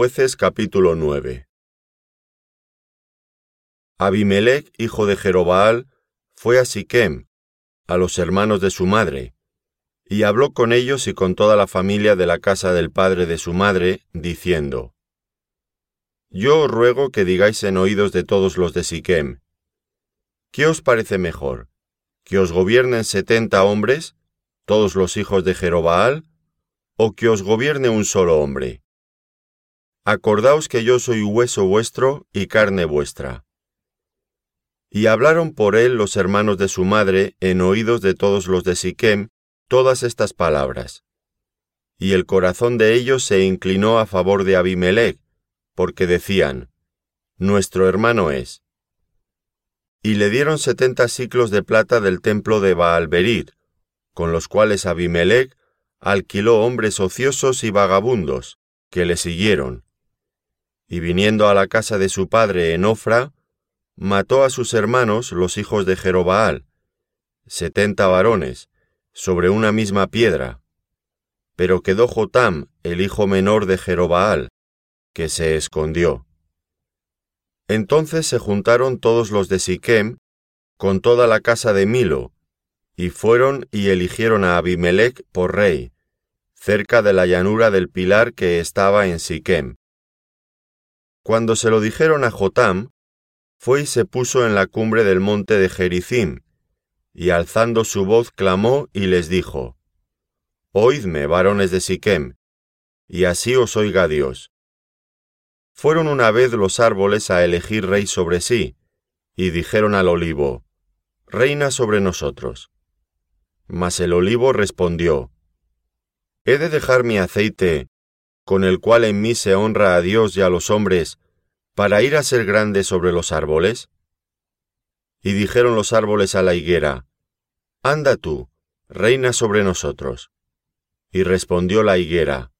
Jueces capítulo 9 Abimelech, hijo de Jerobaal, fue a Siquem, a los hermanos de su madre, y habló con ellos y con toda la familia de la casa del padre de su madre, diciendo, Yo os ruego que digáis en oídos de todos los de Siquem, ¿qué os parece mejor? ¿Que os gobiernen setenta hombres, todos los hijos de Jerobaal, o que os gobierne un solo hombre? Acordaos que yo soy hueso vuestro y carne vuestra. Y hablaron por él los hermanos de su madre en oídos de todos los de Siquem todas estas palabras. Y el corazón de ellos se inclinó a favor de Abimelech, porque decían, Nuestro hermano es. Y le dieron setenta ciclos de plata del templo de Baalberit, con los cuales Abimelech alquiló hombres ociosos y vagabundos, que le siguieron. Y viniendo a la casa de su padre en Ofra, mató a sus hermanos los hijos de Jerobaal, setenta varones, sobre una misma piedra. Pero quedó Jotam, el hijo menor de Jerobaal, que se escondió. Entonces se juntaron todos los de Siquem con toda la casa de Milo, y fueron y eligieron a Abimelech por rey, cerca de la llanura del pilar que estaba en Siquem. Cuando se lo dijeron a Jotam, fue y se puso en la cumbre del monte de Jericim, y alzando su voz clamó y les dijo, Oídme, varones de Siquem, y así os oiga Dios. Fueron una vez los árboles a elegir rey sobre sí, y dijeron al olivo, Reina sobre nosotros. Mas el olivo respondió, ¿He de dejar mi aceite, con el cual en mí se honra a Dios y a los hombres, para ir a ser grande sobre los árboles? Y dijeron los árboles a la higuera, Anda tú, reina sobre nosotros. Y respondió la higuera,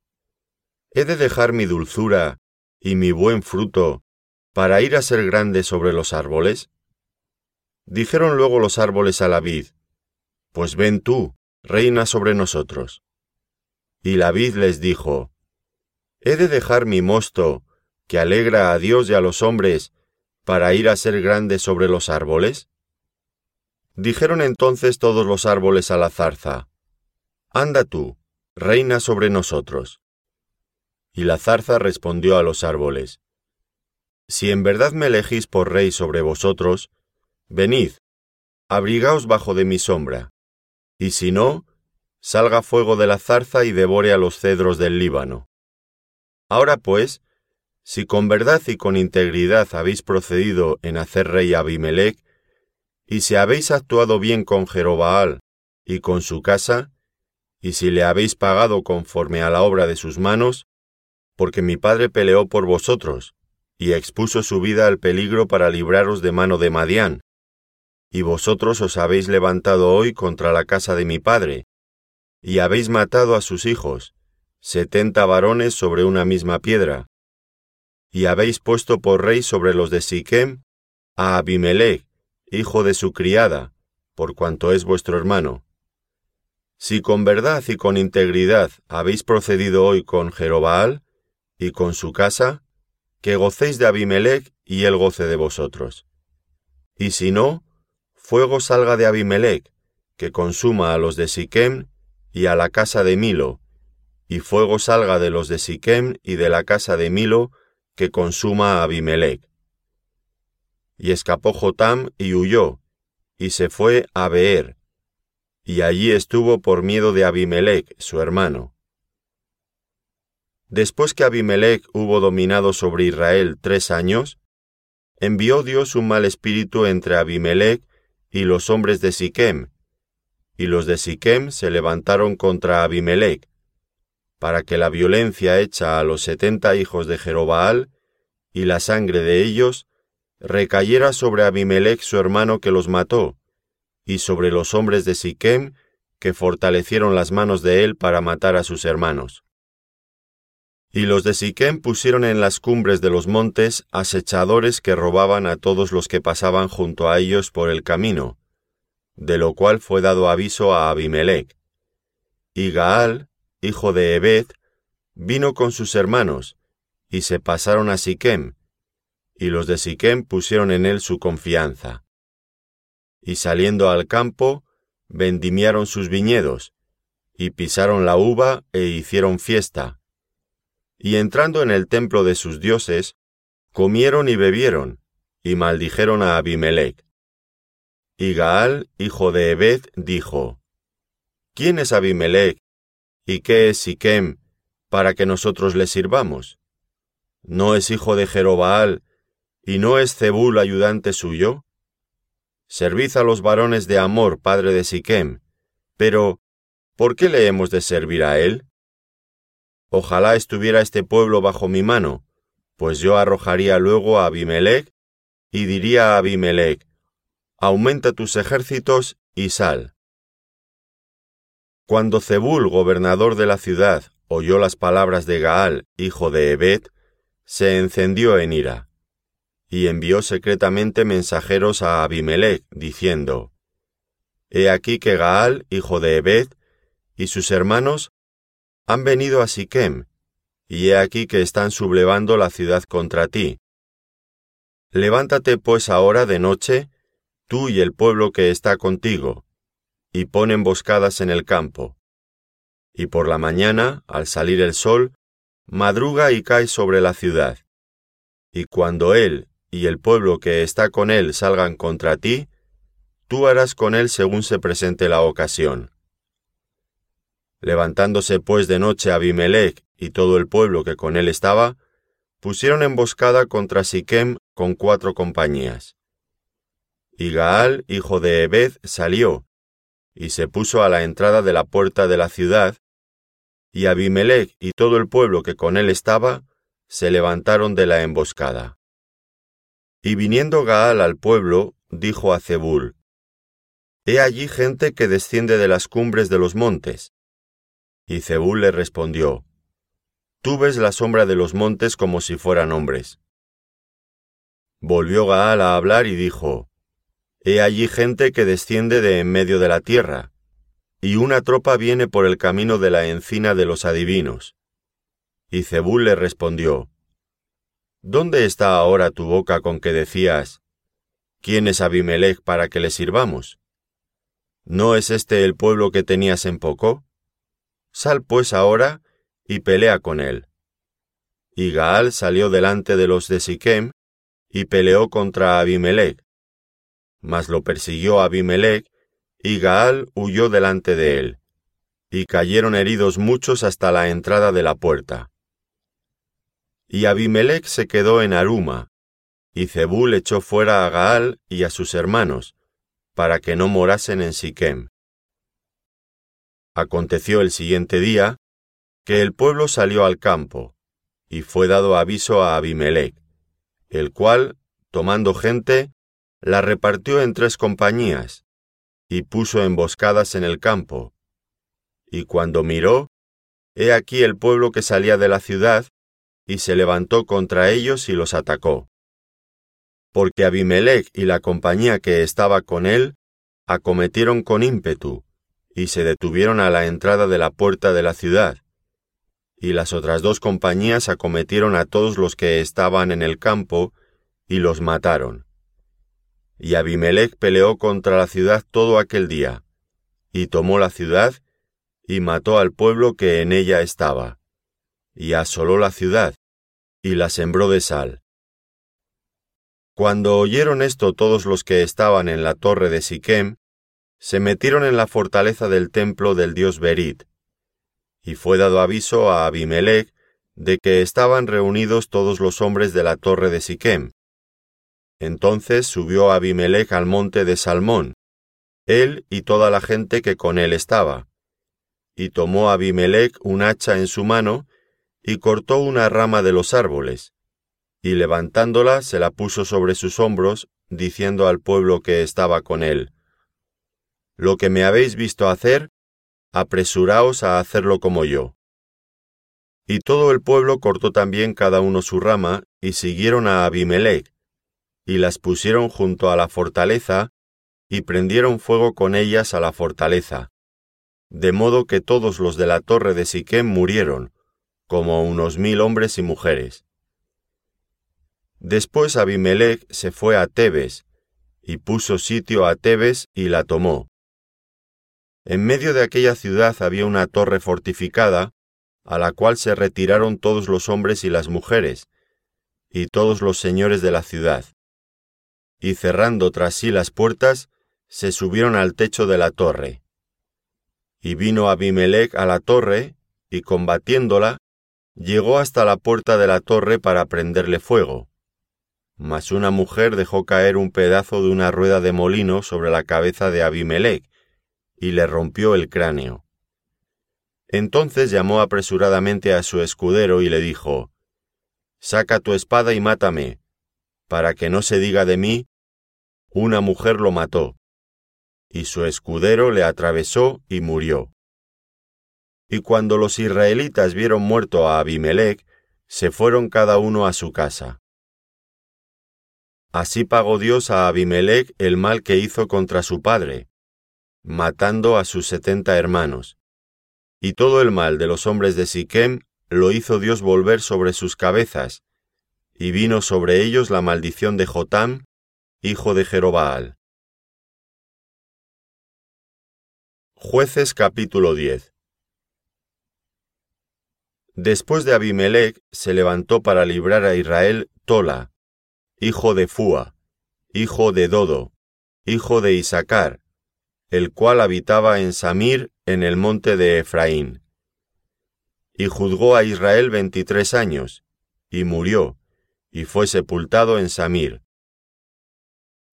¿He de dejar mi dulzura y mi buen fruto para ir a ser grande sobre los árboles? Dijeron luego los árboles a la vid, Pues ven tú, reina sobre nosotros. Y la vid les dijo, ¿He de dejar mi mosto que alegra a Dios y a los hombres, para ir a ser grande sobre los árboles? Dijeron entonces todos los árboles a la zarza, Anda tú, reina sobre nosotros. Y la zarza respondió a los árboles, Si en verdad me elegís por rey sobre vosotros, venid, abrigaos bajo de mi sombra, y si no, salga fuego de la zarza y devore a los cedros del Líbano. Ahora pues, si con verdad y con integridad habéis procedido en hacer rey a Abimelech, y si habéis actuado bien con Jerobaal y con su casa, y si le habéis pagado conforme a la obra de sus manos, porque mi padre peleó por vosotros, y expuso su vida al peligro para libraros de mano de Madián, y vosotros os habéis levantado hoy contra la casa de mi padre, y habéis matado a sus hijos, setenta varones sobre una misma piedra, y habéis puesto por rey sobre los de Siquem a Abimelech, hijo de su criada, por cuanto es vuestro hermano. Si con verdad y con integridad habéis procedido hoy con Jerobaal y con su casa, que gocéis de Abimelech y él goce de vosotros. Y si no, fuego salga de Abimelech, que consuma a los de Siquem y a la casa de Milo, y fuego salga de los de Siquem y de la casa de Milo, que consuma a Abimelech. Y escapó Jotam y huyó, y se fue a Beer, y allí estuvo por miedo de Abimelech, su hermano. Después que Abimelech hubo dominado sobre Israel tres años, envió Dios un mal espíritu entre Abimelech y los hombres de Siquem, y los de Siquem se levantaron contra Abimelech, para que la violencia hecha a los setenta hijos de Jerobaal y la sangre de ellos recayera sobre Abimelech su hermano que los mató, y sobre los hombres de Siquem que fortalecieron las manos de él para matar a sus hermanos. Y los de Siquem pusieron en las cumbres de los montes acechadores que robaban a todos los que pasaban junto a ellos por el camino, de lo cual fue dado aviso a Abimelech. Y Gaal, hijo de Ebed, vino con sus hermanos, y se pasaron a Siquem, y los de Siquem pusieron en él su confianza. Y saliendo al campo, vendimiaron sus viñedos, y pisaron la uva e hicieron fiesta. Y entrando en el templo de sus dioses, comieron y bebieron, y maldijeron a Abimelech. Y Gaal, hijo de Ebed, dijo, ¿Quién es Abimelech? ¿Y qué es Siquem, para que nosotros le sirvamos? ¿No es hijo de Jerobaal, y no es Zebul ayudante suyo? Servid a los varones de Amor, padre de Siquem, pero ¿por qué le hemos de servir a él? Ojalá estuviera este pueblo bajo mi mano, pues yo arrojaría luego a Abimelech y diría a Abimelech, aumenta tus ejércitos y sal. Cuando Zebul, gobernador de la ciudad, oyó las palabras de Gaal, hijo de Ebed, se encendió en ira, y envió secretamente mensajeros a Abimelech, diciendo, He aquí que Gaal, hijo de Ebed, y sus hermanos han venido a Siquem, y he aquí que están sublevando la ciudad contra ti. Levántate pues ahora de noche, tú y el pueblo que está contigo, y pon emboscadas en el campo. Y por la mañana, al salir el sol, madruga y cae sobre la ciudad. Y cuando él y el pueblo que está con él salgan contra ti, tú harás con él según se presente la ocasión. Levantándose pues de noche Abimelech y todo el pueblo que con él estaba, pusieron emboscada contra Siquem con cuatro compañías. Y Gaal, hijo de Ebed, salió, y se puso a la entrada de la puerta de la ciudad, y Abimelech y todo el pueblo que con él estaba se levantaron de la emboscada. Y viniendo Gaal al pueblo, dijo a Zebul, He allí gente que desciende de las cumbres de los montes. Y Zebul le respondió, Tú ves la sombra de los montes como si fueran hombres. Volvió Gaal a hablar y dijo, He allí gente que desciende de en medio de la tierra, y una tropa viene por el camino de la encina de los adivinos. Y Zebul le respondió, ¿Dónde está ahora tu boca con que decías, ¿quién es Abimelech para que le sirvamos? ¿No es este el pueblo que tenías en poco? Sal pues ahora y pelea con él. Y Gaal salió delante de los de Siquem y peleó contra Abimelech. Mas lo persiguió Abimelech y Gaal huyó delante de él, y cayeron heridos muchos hasta la entrada de la puerta. Y Abimelech se quedó en Aruma, y Zebul echó fuera a Gaal y a sus hermanos, para que no morasen en Siquem. Aconteció el siguiente día, que el pueblo salió al campo, y fue dado aviso a Abimelech, el cual, tomando gente, la repartió en tres compañías, y puso emboscadas en el campo. Y cuando miró, he aquí el pueblo que salía de la ciudad, y se levantó contra ellos y los atacó. Porque Abimelech y la compañía que estaba con él acometieron con ímpetu, y se detuvieron a la entrada de la puerta de la ciudad. Y las otras dos compañías acometieron a todos los que estaban en el campo, y los mataron. Y Abimelech peleó contra la ciudad todo aquel día, y tomó la ciudad, y mató al pueblo que en ella estaba, y asoló la ciudad, y la sembró de sal. Cuando oyeron esto todos los que estaban en la torre de Siquem, se metieron en la fortaleza del templo del dios Berit, y fue dado aviso a Abimelech de que estaban reunidos todos los hombres de la torre de Siquem, entonces subió Abimelech al monte de Salmón, él y toda la gente que con él estaba. Y tomó Abimelech un hacha en su mano, y cortó una rama de los árboles, y levantándola se la puso sobre sus hombros, diciendo al pueblo que estaba con él, Lo que me habéis visto hacer, apresuraos a hacerlo como yo. Y todo el pueblo cortó también cada uno su rama, y siguieron a Abimelech, y las pusieron junto a la fortaleza, y prendieron fuego con ellas a la fortaleza, de modo que todos los de la torre de Siquem murieron, como unos mil hombres y mujeres. Después Abimelech se fue a Tebes, y puso sitio a Tebes y la tomó. En medio de aquella ciudad había una torre fortificada, a la cual se retiraron todos los hombres y las mujeres, y todos los señores de la ciudad. Y cerrando tras sí las puertas, se subieron al techo de la torre. Y vino Abimelech a la torre, y combatiéndola, llegó hasta la puerta de la torre para prenderle fuego. Mas una mujer dejó caer un pedazo de una rueda de molino sobre la cabeza de Abimelech, y le rompió el cráneo. Entonces llamó apresuradamente a su escudero y le dijo, Saca tu espada y mátame, para que no se diga de mí, una mujer lo mató. Y su escudero le atravesó y murió. Y cuando los israelitas vieron muerto a Abimelech, se fueron cada uno a su casa. Así pagó Dios a Abimelech el mal que hizo contra su padre, matando a sus setenta hermanos. Y todo el mal de los hombres de Siquem lo hizo Dios volver sobre sus cabezas, y vino sobre ellos la maldición de Jotam, hijo de Jerobaal. Jueces capítulo 10 Después de Abimelech se levantó para librar a Israel Tola, hijo de Fua, hijo de Dodo, hijo de Isaacar, el cual habitaba en Samir en el monte de Efraín. Y juzgó a Israel veintitrés años, y murió, y fue sepultado en Samir.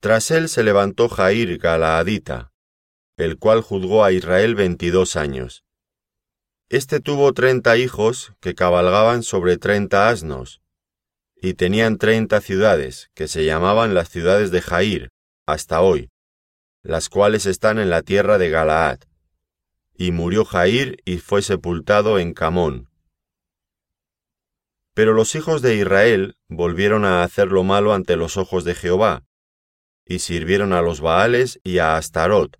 Tras él se levantó Jair Galaadita, el cual juzgó a Israel veintidós años. Este tuvo treinta hijos que cabalgaban sobre treinta asnos, y tenían treinta ciudades, que se llamaban las ciudades de Jair, hasta hoy, las cuales están en la tierra de Galaad. Y murió Jair y fue sepultado en Camón. Pero los hijos de Israel volvieron a hacer lo malo ante los ojos de Jehová, y sirvieron a los Baales y a Astarot,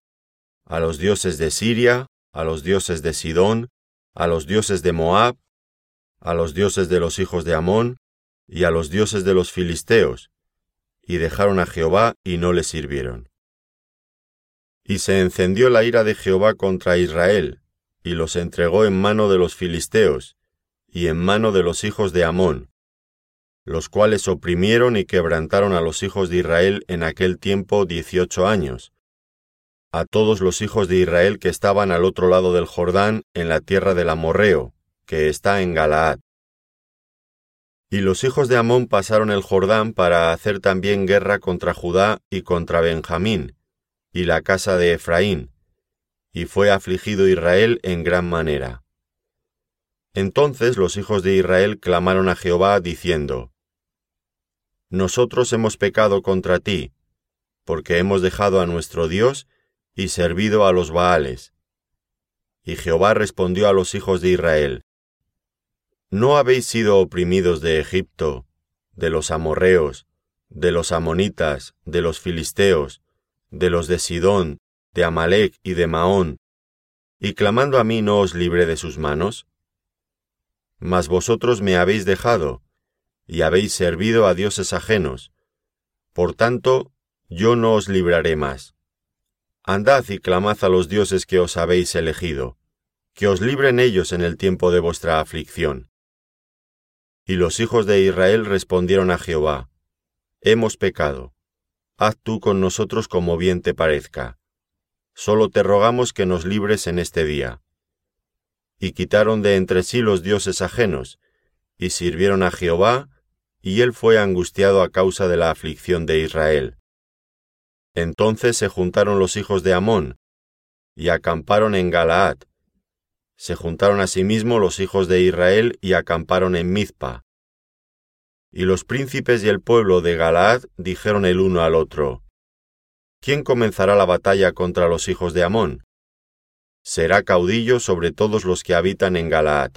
a los dioses de Siria, a los dioses de Sidón, a los dioses de Moab, a los dioses de los hijos de Amón, y a los dioses de los filisteos, y dejaron a Jehová y no le sirvieron. Y se encendió la ira de Jehová contra Israel, y los entregó en mano de los filisteos, y en mano de los hijos de Amón, los cuales oprimieron y quebrantaron a los hijos de Israel en aquel tiempo dieciocho años, a todos los hijos de Israel que estaban al otro lado del Jordán, en la tierra del Amorreo, que está en Galaad. Y los hijos de Amón pasaron el Jordán para hacer también guerra contra Judá y contra Benjamín, y la casa de Efraín, y fue afligido Israel en gran manera. Entonces los hijos de Israel clamaron a Jehová diciendo, Nosotros hemos pecado contra ti, porque hemos dejado a nuestro Dios y servido a los Baales. Y Jehová respondió a los hijos de Israel, ¿No habéis sido oprimidos de Egipto, de los amorreos, de los amonitas, de los filisteos, de los de Sidón, de Amalek y de Maón, y clamando a mí no os libré de sus manos? Mas vosotros me habéis dejado, y habéis servido a dioses ajenos. Por tanto, yo no os libraré más. Andad y clamad a los dioses que os habéis elegido, que os libren ellos en el tiempo de vuestra aflicción. Y los hijos de Israel respondieron a Jehová, Hemos pecado, haz tú con nosotros como bien te parezca. Solo te rogamos que nos libres en este día. Y quitaron de entre sí los dioses ajenos, y sirvieron a Jehová, y él fue angustiado a causa de la aflicción de Israel. Entonces se juntaron los hijos de Amón, y acamparon en Galaad. Se juntaron asimismo los hijos de Israel y acamparon en Mizpa. Y los príncipes y el pueblo de Galaad dijeron el uno al otro, ¿Quién comenzará la batalla contra los hijos de Amón? Será caudillo sobre todos los que habitan en Galaad.